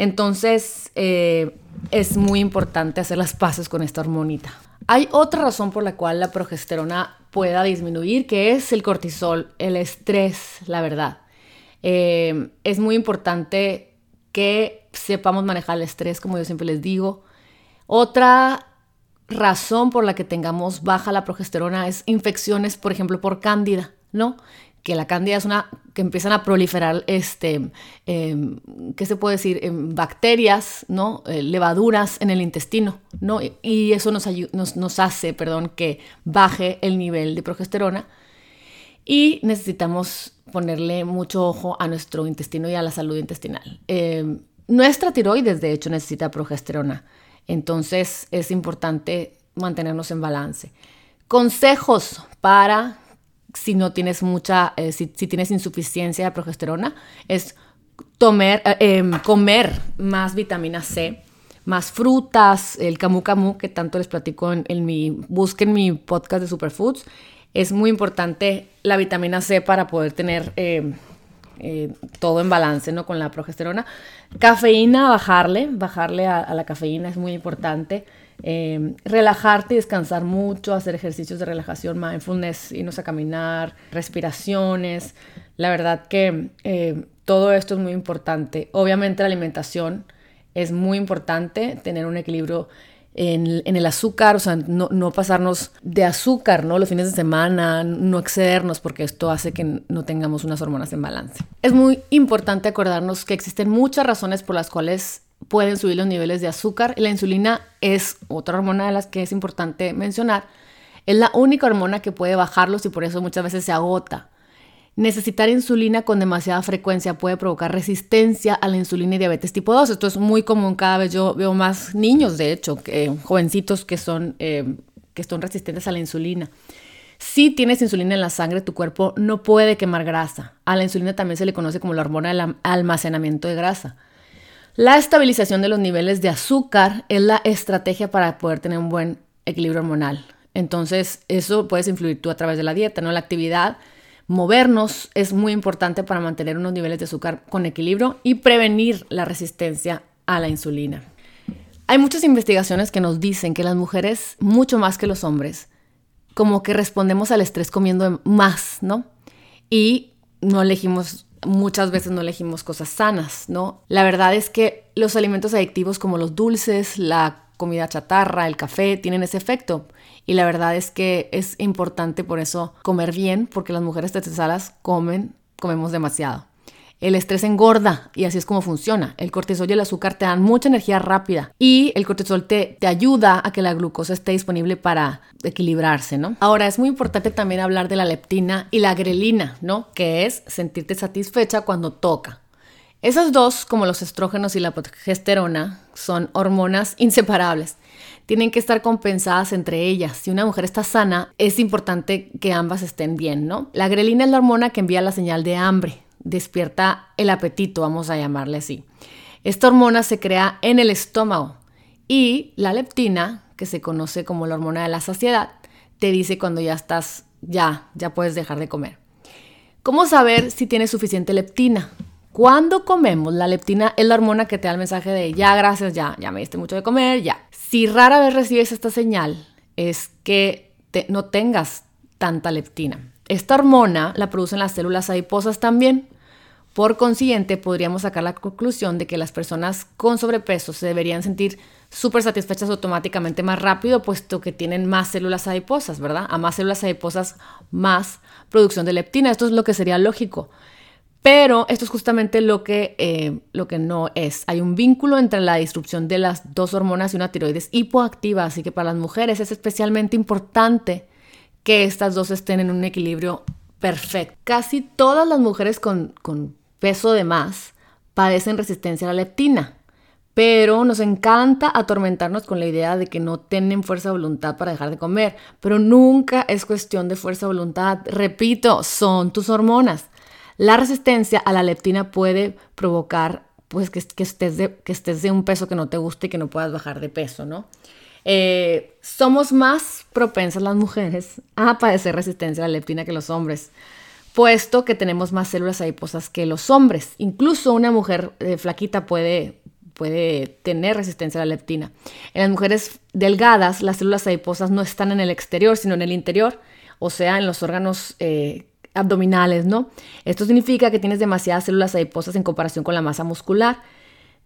S1: Entonces, eh, es muy importante hacer las paces con esta hormonita. Hay otra razón por la cual la progesterona pueda disminuir, que es el cortisol, el estrés, la verdad. Eh, es muy importante que sepamos manejar el estrés, como yo siempre les digo. Otra razón por la que tengamos baja la progesterona es infecciones, por ejemplo, por cándida, ¿no? Que la cándida es una que empiezan a proliferar, este, em, ¿qué se puede decir? Em, bacterias, ¿no? Eh, levaduras en el intestino, ¿no? Y eso nos, nos, nos hace, perdón, que baje el nivel de progesterona. Y necesitamos ponerle mucho ojo a nuestro intestino y a la salud intestinal. Em, nuestra tiroides, de hecho, necesita progesterona. Entonces es importante mantenernos en balance. Consejos para si no tienes mucha, eh, si, tienes insuficiencia de progesterona, es eh, em, comer más vitamina C, más frutas, el camu camu que tanto les platico en, mi, mi podcast de Superfoods. Es muy importante la vitamina C para poder tener em, eh, todo en balance, ¿no? Con la progesterona. Cafeína, bajarle, bajarle a, la cafeína es muy importante. Eh, relajarte y descansar mucho, hacer ejercicios de relajación, mindfulness, irnos a caminar, respiraciones. La verdad que eh, todo esto es muy importante. Obviamente la alimentación es muy importante, tener un equilibrio en, el azúcar, o sea, no, pasarnos de azúcar, ¿no? Los fines de semana, no excedernos, porque esto hace que no tengamos unas hormonas en balance. Es muy importante acordarnos que existen muchas razones por las cuales pueden subir los niveles de azúcar. La insulina es otra hormona de las que es importante mencionar. Es la única hormona que puede bajarlos y por eso muchas veces se agota. Necesitar insulina con demasiada frecuencia puede provocar resistencia a la insulina y diabetes tipo 2. Esto es muy común cada vez. Yo veo más niños, de hecho, que, jovencitos que son, eh, que son resistentes a la insulina. Si tienes insulina en la sangre, tu cuerpo no puede quemar grasa. A la insulina también se le conoce como la hormona del almacenamiento de grasa. La estabilización de los niveles de azúcar es la estrategia para poder tener un buen equilibrio hormonal. Entonces, eso puedes influir tú a través de la dieta, ¿no? La actividad Movernos es muy importante para mantener unos niveles de azúcar con equilibrio y prevenir la resistencia a la insulina. Hay muchas investigaciones que nos dicen que las mujeres, mucho más que los hombres, como que respondemos al estrés comiendo más, ¿no? Y no elegimos, muchas veces no elegimos cosas sanas, ¿no? La verdad es que los alimentos adictivos como los dulces, la comida chatarra, el café, tienen ese efecto. Y la verdad es que es importante por eso comer bien, porque las mujeres tetesalas comen, comemos demasiado. El estrés engorda y así es como funciona. El cortisol y el azúcar te dan mucha energía rápida y el cortisol te, te ayuda a que la glucosa esté disponible para equilibrarse, ¿no? Ahora es muy importante también hablar de la leptina y la grelina, ¿no? Que es sentirte satisfecha cuando toca. Esas dos, como los estrógenos y la progesterona, son hormonas inseparables. Tienen que estar compensadas entre ellas. Si una mujer está sana, es importante que ambas estén bien, ¿no? La grelina es la hormona que envía la señal de hambre, despierta el apetito, vamos a llamarle así. Esta hormona se crea en el estómago y la leptina, que se conoce como la hormona de la saciedad, te dice cuando ya estás, ya, ya puedes dejar de comer. ¿Cómo saber si tienes suficiente leptina? Cuando comemos, la leptina es la hormona que te da el mensaje de ya, gracias, ya, ya me diste mucho de comer, ya. Si rara vez recibes esta señal, es que no tengas tanta leptina. Esta hormona la producen las células adiposas también. Por consiguiente, podríamos sacar la conclusión de que las personas con sobrepeso se deberían sentir súper satisfechas automáticamente más rápido, puesto que tienen más células adiposas, ¿verdad? A más células adiposas, más producción de leptina. Esto es lo que sería lógico. Pero esto es justamente lo que, eh, lo que no es. Hay un vínculo entre la disrupción de las dos hormonas y una tiroides hipoactiva, así que para las mujeres es especialmente importante que estas dos estén en un equilibrio perfecto. Casi todas las mujeres con, con peso de más padecen resistencia a la leptina, pero nos encanta atormentarnos con la idea de que no tienen fuerza de voluntad para dejar de comer, pero nunca es cuestión de fuerza de voluntad. Repito, son tus hormonas. La resistencia a la leptina puede provocar pues que, estés de, un peso que no te guste y que no puedas bajar de peso, ¿no? Eh, somos más propensas las mujeres a padecer resistencia a la leptina que los hombres, puesto que tenemos más células adiposas que los hombres. Incluso una mujer eh, flaquita puede, puede tener resistencia a la leptina. En las mujeres delgadas, las células adiposas no están en el exterior, sino en el interior, o sea, en los órganos eh, abdominales, ¿no? Esto significa que tienes demasiadas células adiposas en comparación con la masa muscular.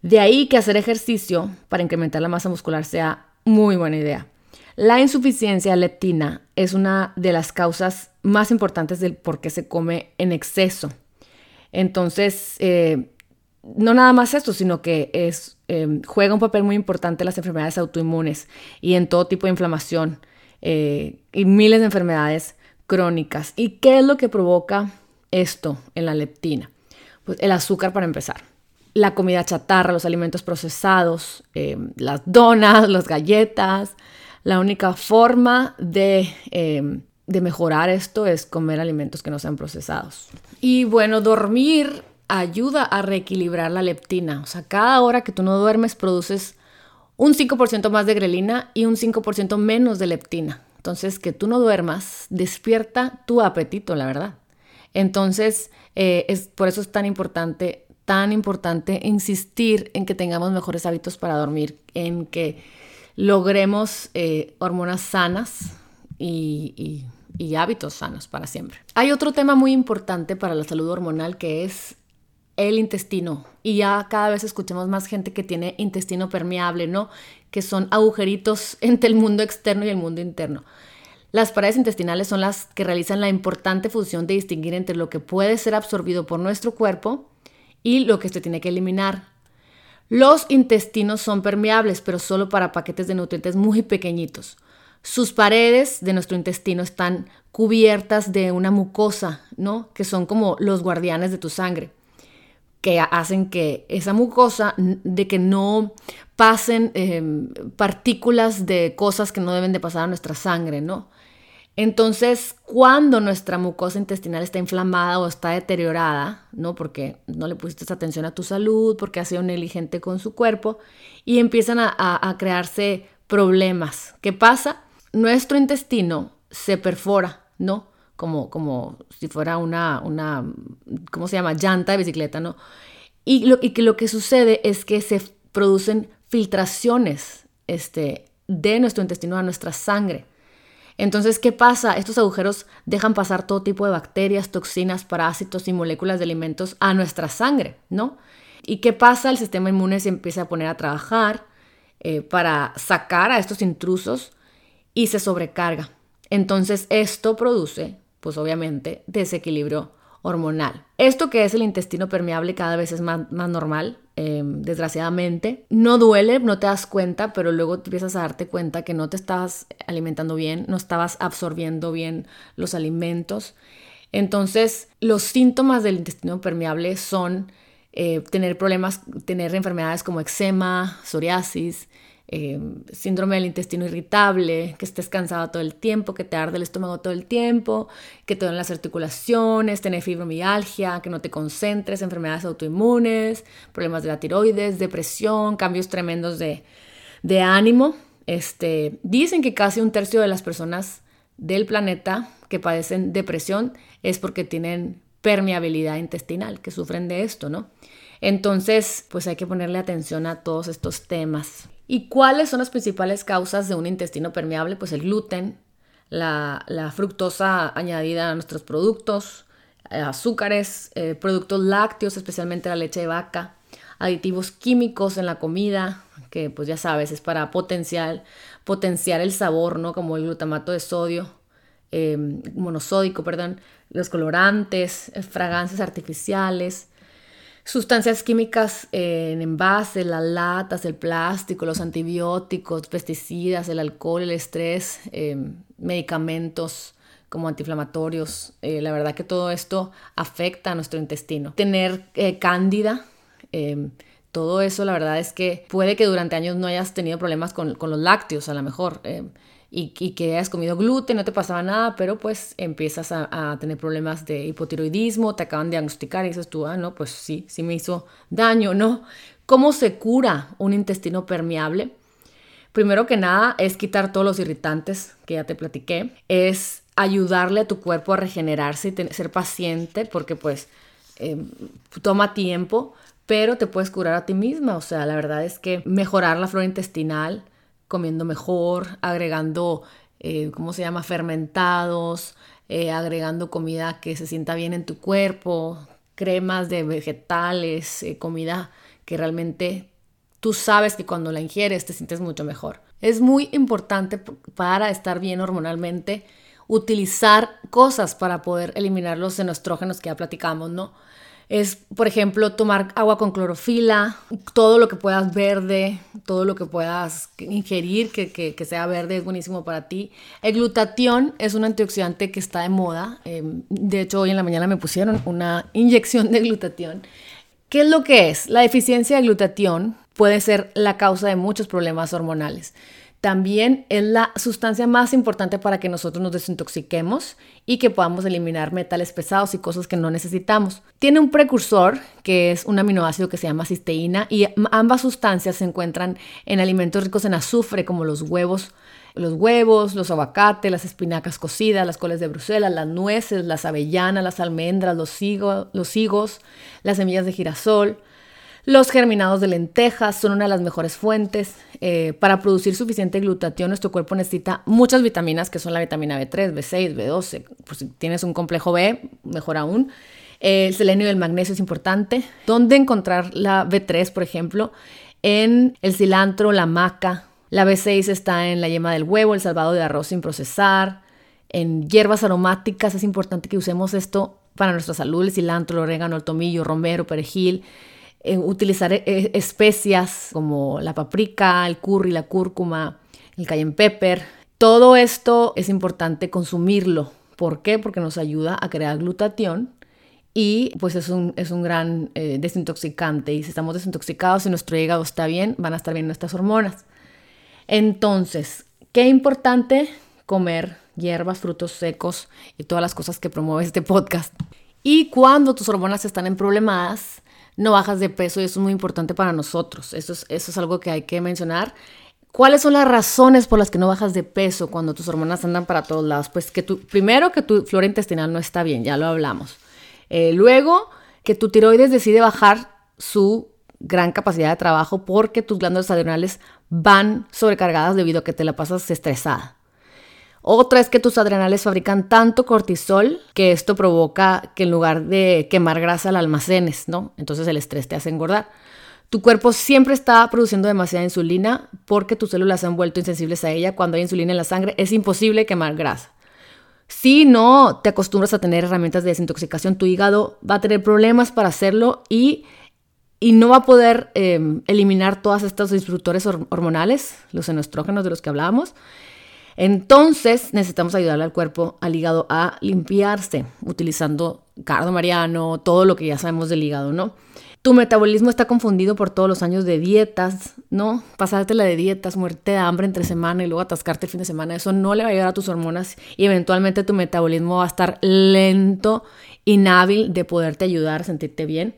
S1: De ahí que hacer ejercicio para incrementar la masa muscular sea muy buena idea. La insuficiencia leptina es una de las causas más importantes del por qué se come en exceso. Entonces, eh, no nada más esto, sino que eh, juega un papel muy importante en las enfermedades autoinmunes y en todo tipo de inflamación eh, y miles de enfermedades crónicas. ¿Y qué es lo que provoca esto en la leptina? Pues el azúcar para empezar. La comida chatarra, los alimentos procesados, eh, las donas, las galletas. La única forma de, eh, de mejorar esto es comer alimentos que no sean procesados. Y bueno, dormir ayuda a reequilibrar la leptina. O sea, cada hora que tú no duermes produces un 5% más de grelina y un 5% menos de leptina. Entonces, que tú no duermas despierta tu apetito, la verdad. Entonces, eh, es, por eso es tan importante, tan importante insistir en que tengamos mejores hábitos para dormir, en que logremos eh, hormonas sanas y, y hábitos sanos para siempre. Hay otro tema muy importante para la salud hormonal que es el intestino. Y ya cada vez escuchamos más gente que tiene intestino permeable, ¿no? Que son agujeritos entre el mundo externo y el mundo interno. Las paredes intestinales son las que realizan la importante función de distinguir entre lo que puede ser absorbido por nuestro cuerpo y lo que se tiene que eliminar. Los intestinos son permeables, pero solo para paquetes de nutrientes muy pequeñitos. Sus paredes de nuestro intestino están cubiertas de una mucosa, ¿no? Que son como los guardianes de tu sangre que hacen que esa mucosa, de que no pasen em, partículas de cosas que no deben de pasar a nuestra sangre, ¿no? Entonces, cuando nuestra mucosa intestinal está inflamada o está deteriorada, ¿no? Porque no le pusiste atención a tu salud, porque has sido negligente con su cuerpo, y empiezan a, a crearse problemas. ¿Qué pasa? Nuestro intestino se perfora, ¿no? como, como si fuera una, una, ¿cómo se llama? Llanta de bicicleta, ¿no? Y, lo, y que lo que sucede es que se producen filtraciones este, de nuestro intestino a nuestra sangre. Entonces, ¿qué pasa? Estos agujeros dejan pasar todo tipo de bacterias, toxinas, parásitos y moléculas de alimentos a nuestra sangre, ¿no? ¿Y qué pasa? El sistema inmune se empieza a poner a trabajar eh, para sacar a estos intrusos y se sobrecarga. Entonces, esto produce pues obviamente desequilibrio hormonal. Esto que es el intestino permeable cada vez es más, normal, em, desgraciadamente. No duele, no te das cuenta, pero luego empiezas a darte cuenta que no te estabas alimentando bien, no estabas absorbiendo bien los alimentos. Entonces, los síntomas del intestino permeable son eh, tener problemas, tener enfermedades como eczema, psoriasis, eh, síndrome del intestino irritable, que estés cansado todo el tiempo, que te arde el estómago todo el tiempo, que te duelen las articulaciones, tener fibromialgia, que no te concentres, enfermedades autoinmunes, problemas de la tiroides, depresión, cambios tremendos de, de ánimo. Este, dicen que casi un tercio de las personas del planeta que padecen depresión es porque tienen permeabilidad intestinal, que sufren de esto, ¿no? Entonces, pues hay que ponerle atención a todos estos temas. ¿Y cuáles son las principales causas de un intestino permeable? Pues el gluten, la, fructosa añadida a nuestros productos, eh, azúcares, eh, productos lácteos, especialmente la leche de vaca, aditivos químicos en la comida, que pues ya sabes, es para potenciar, potenciar el sabor, ¿no? Como el glutamato de sodio, em, monosódico, perdón, los colorantes, eh, fragancias artificiales, sustancias químicas en envases, las latas, el plástico, los antibióticos, pesticidas, el alcohol, el estrés, em, medicamentos como antiinflamatorios. Eh, la verdad que todo esto afecta a nuestro intestino. Tener eh, cándida, em, todo eso la verdad es que puede que durante años no hayas tenido problemas con, los lácteos a lo mejor. Y, que hayas comido gluten, no te pasaba nada, pero pues empiezas a, tener problemas de hipotiroidismo, te acaban de diagnosticar y dices tú, ah, no, pues sí, sí me hizo daño, ¿no? ¿Cómo se cura un intestino permeable? Primero que nada es quitar todos los irritantes que ya te platiqué, es ayudarle a tu cuerpo a regenerarse y ser paciente porque pues em, toma tiempo, pero te puedes curar a ti misma, o sea, la verdad es que mejorar la flora intestinal, comiendo mejor, agregando, eh, ¿cómo se llama?, fermentados, eh, agregando comida que se sienta bien en tu cuerpo, cremas de vegetales, eh, comida que realmente tú sabes que cuando la ingieres te sientes mucho mejor. Es muy importante para estar bien hormonalmente utilizar cosas para poder eliminar los xenostrógenos que ya platicamos, ¿no? Es, por ejemplo, tomar agua con clorofila, todo lo que puedas verde, todo lo que puedas ingerir que, sea verde es buenísimo para ti. El glutatión es un antioxidante que está de moda. Em, de hecho, hoy en la mañana me pusieron una inyección de glutatión. ¿Qué es lo que es? La deficiencia de glutatión puede ser la causa de muchos problemas hormonales también es la sustancia más importante para que nosotros nos desintoxiquemos y que podamos eliminar metales pesados y cosas que no necesitamos. Tiene un precursor que es un aminoácido que se llama cisteína y ambas sustancias se encuentran en alimentos ricos en azufre como los huevos, los huevos, los aguacates, las espinacas cocidas, las coles de Bruselas, las nueces, las avellanas, las almendras, los, los higos, las semillas de girasol, los germinados de lentejas son una de las mejores fuentes. Eh, para producir suficiente glutatión, nuestro cuerpo necesita muchas vitaminas, que son la vitamina B3, B6, B12. Por si tienes un complejo B, mejor aún. el selenio y el magnesio es importante. ¿Dónde encontrar la B3, por ejemplo? En el cilantro, la maca. La B6 está en la yema del huevo, el salvado de arroz sin procesar. En hierbas aromáticas es importante que usemos esto para nuestra salud, el cilantro, el orégano, el tomillo, romero, perejil utilizar eh, especias como la paprika, el curry, la cúrcuma, el cayenne pepper. Todo esto es importante consumirlo. ¿Por qué? Porque nos ayuda a crear glutatión y pues es un, es un gran eh, desintoxicante. Y si estamos desintoxicados y nuestro hígado está bien, van a estar bien nuestras hormonas. Entonces, qué importante comer hierbas, frutos secos y todas las cosas que promueve este podcast. Y cuando tus hormonas están en problemadas, no bajas de peso y eso es muy importante para nosotros. Eso es, algo que hay que mencionar. ¿Cuáles son las razones por las que no bajas de peso cuando tus hormonas andan para todos lados? Pues que tu, primero que tu flora intestinal no está bien, ya lo hablamos. Eh, luego que tu tiroides decide bajar su gran capacidad de trabajo porque tus glándulas adrenales van sobrecargadas debido a que te la pasas estresada. Otra es que tus adrenales fabrican tanto cortisol que esto provoca que en lugar de quemar grasa la almacenes, ¿no? Entonces el estrés te hace engordar. Tu cuerpo siempre está produciendo demasiada insulina porque tus células se han vuelto insensibles a ella. Cuando hay insulina en la sangre es imposible quemar grasa. Si no te acostumbras a tener herramientas de desintoxicación, tu hígado va a tener problemas para hacerlo y, y no va a poder em, eliminar todos estos disruptores hormonales, los enostrógenos de los que hablábamos. Entonces necesitamos ayudarle al cuerpo, al hígado, a limpiarse utilizando cardo mariano, todo lo que ya sabemos del hígado, ¿no? Tu metabolismo está confundido por todos los años de dietas, ¿no? Pasarte la de dietas, muerte de hambre entre semana y luego atascarte el fin de semana, eso no le va a ayudar a tus hormonas y eventualmente tu metabolismo va a estar lento, inhábil de poderte ayudar a sentirte bien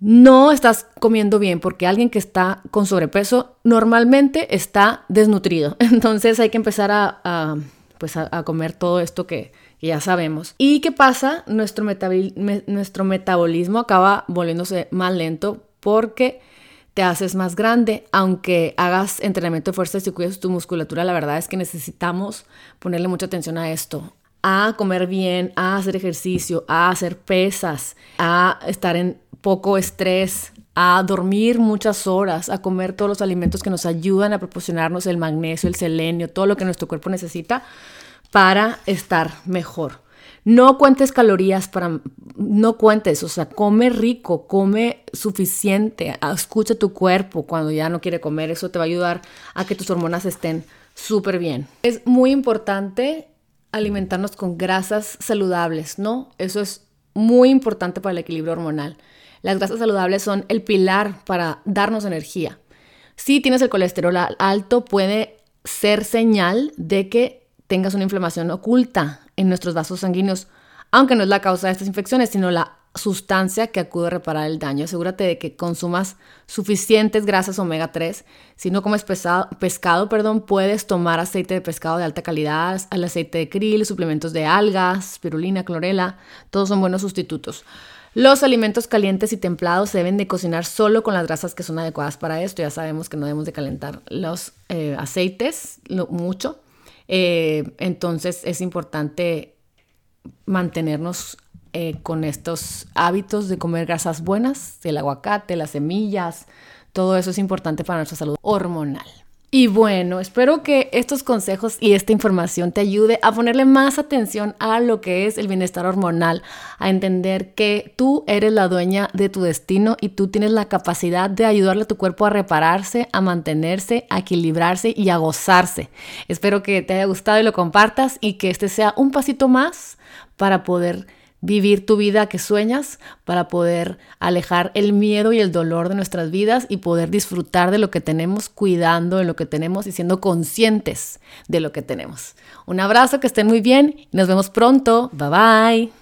S1: no estás comiendo bien porque alguien que está con sobrepeso normalmente está desnutrido. Entonces hay que empezar a, pues a, comer todo esto que, ya sabemos. ¿Y qué pasa? Nuestro, metabolismo acaba volviéndose más lento porque te haces más grande, aunque hagas entrenamiento de fuerza y cuides tu musculatura, la verdad es que necesitamos ponerle mucha atención a esto, a comer bien, a hacer ejercicio, a hacer pesas, a estar en poco estrés, a dormir muchas horas, a comer todos los alimentos que nos ayudan a proporcionarnos el magnesio, el selenio, todo lo que nuestro cuerpo necesita para estar mejor. No cuentes calorías para, no cuentes, o sea, come rico, come suficiente, escucha tu cuerpo cuando ya no quiere comer, eso te va a ayudar a que tus hormonas estén súper bien. Es muy importante alimentarnos con grasas saludables, ¿no? Eso es muy importante para el equilibrio hormonal. Las grasas saludables son el pilar para darnos energía. Si tienes el colesterol alto, puede ser señal de que tengas una inflamación oculta en nuestros vasos sanguíneos, aunque no es la causa de estas infecciones, sino la sustancia que acude a reparar el daño. Asegúrate de que consumas suficientes grasas omega 3. Si no comes pesado, pescado, perdón, puedes tomar aceite de pescado de alta calidad, el aceite de krill, suplementos de algas, spirulina, clorela, todos son buenos sustitutos. Los alimentos calientes y templados se deben de cocinar solo con las grasas que son adecuadas para esto. Ya sabemos que no debemos de calentar los eh, aceites mucho. Eh, entonces es importante mantenernos eh, con estos hábitos de comer grasas buenas, el aguacate, las semillas, todo eso es importante para nuestra salud hormonal. Y bueno, espero que estos consejos y esta información te ayude a ponerle más atención a lo que es el bienestar hormonal, a entender que tú eres la dueña de tu destino y tú tienes la capacidad de ayudarle a tu cuerpo a repararse, a mantenerse, a equilibrarse y a gozarse. Espero que te haya gustado y lo compartas y que este sea un pasito más para poder vivir tu vida que sueñas para poder alejar el miedo y el dolor de nuestras vidas y poder disfrutar de lo que tenemos, cuidando de lo que tenemos y siendo conscientes de lo que tenemos. Un abrazo, que estén muy bien y nos vemos pronto. Bye bye.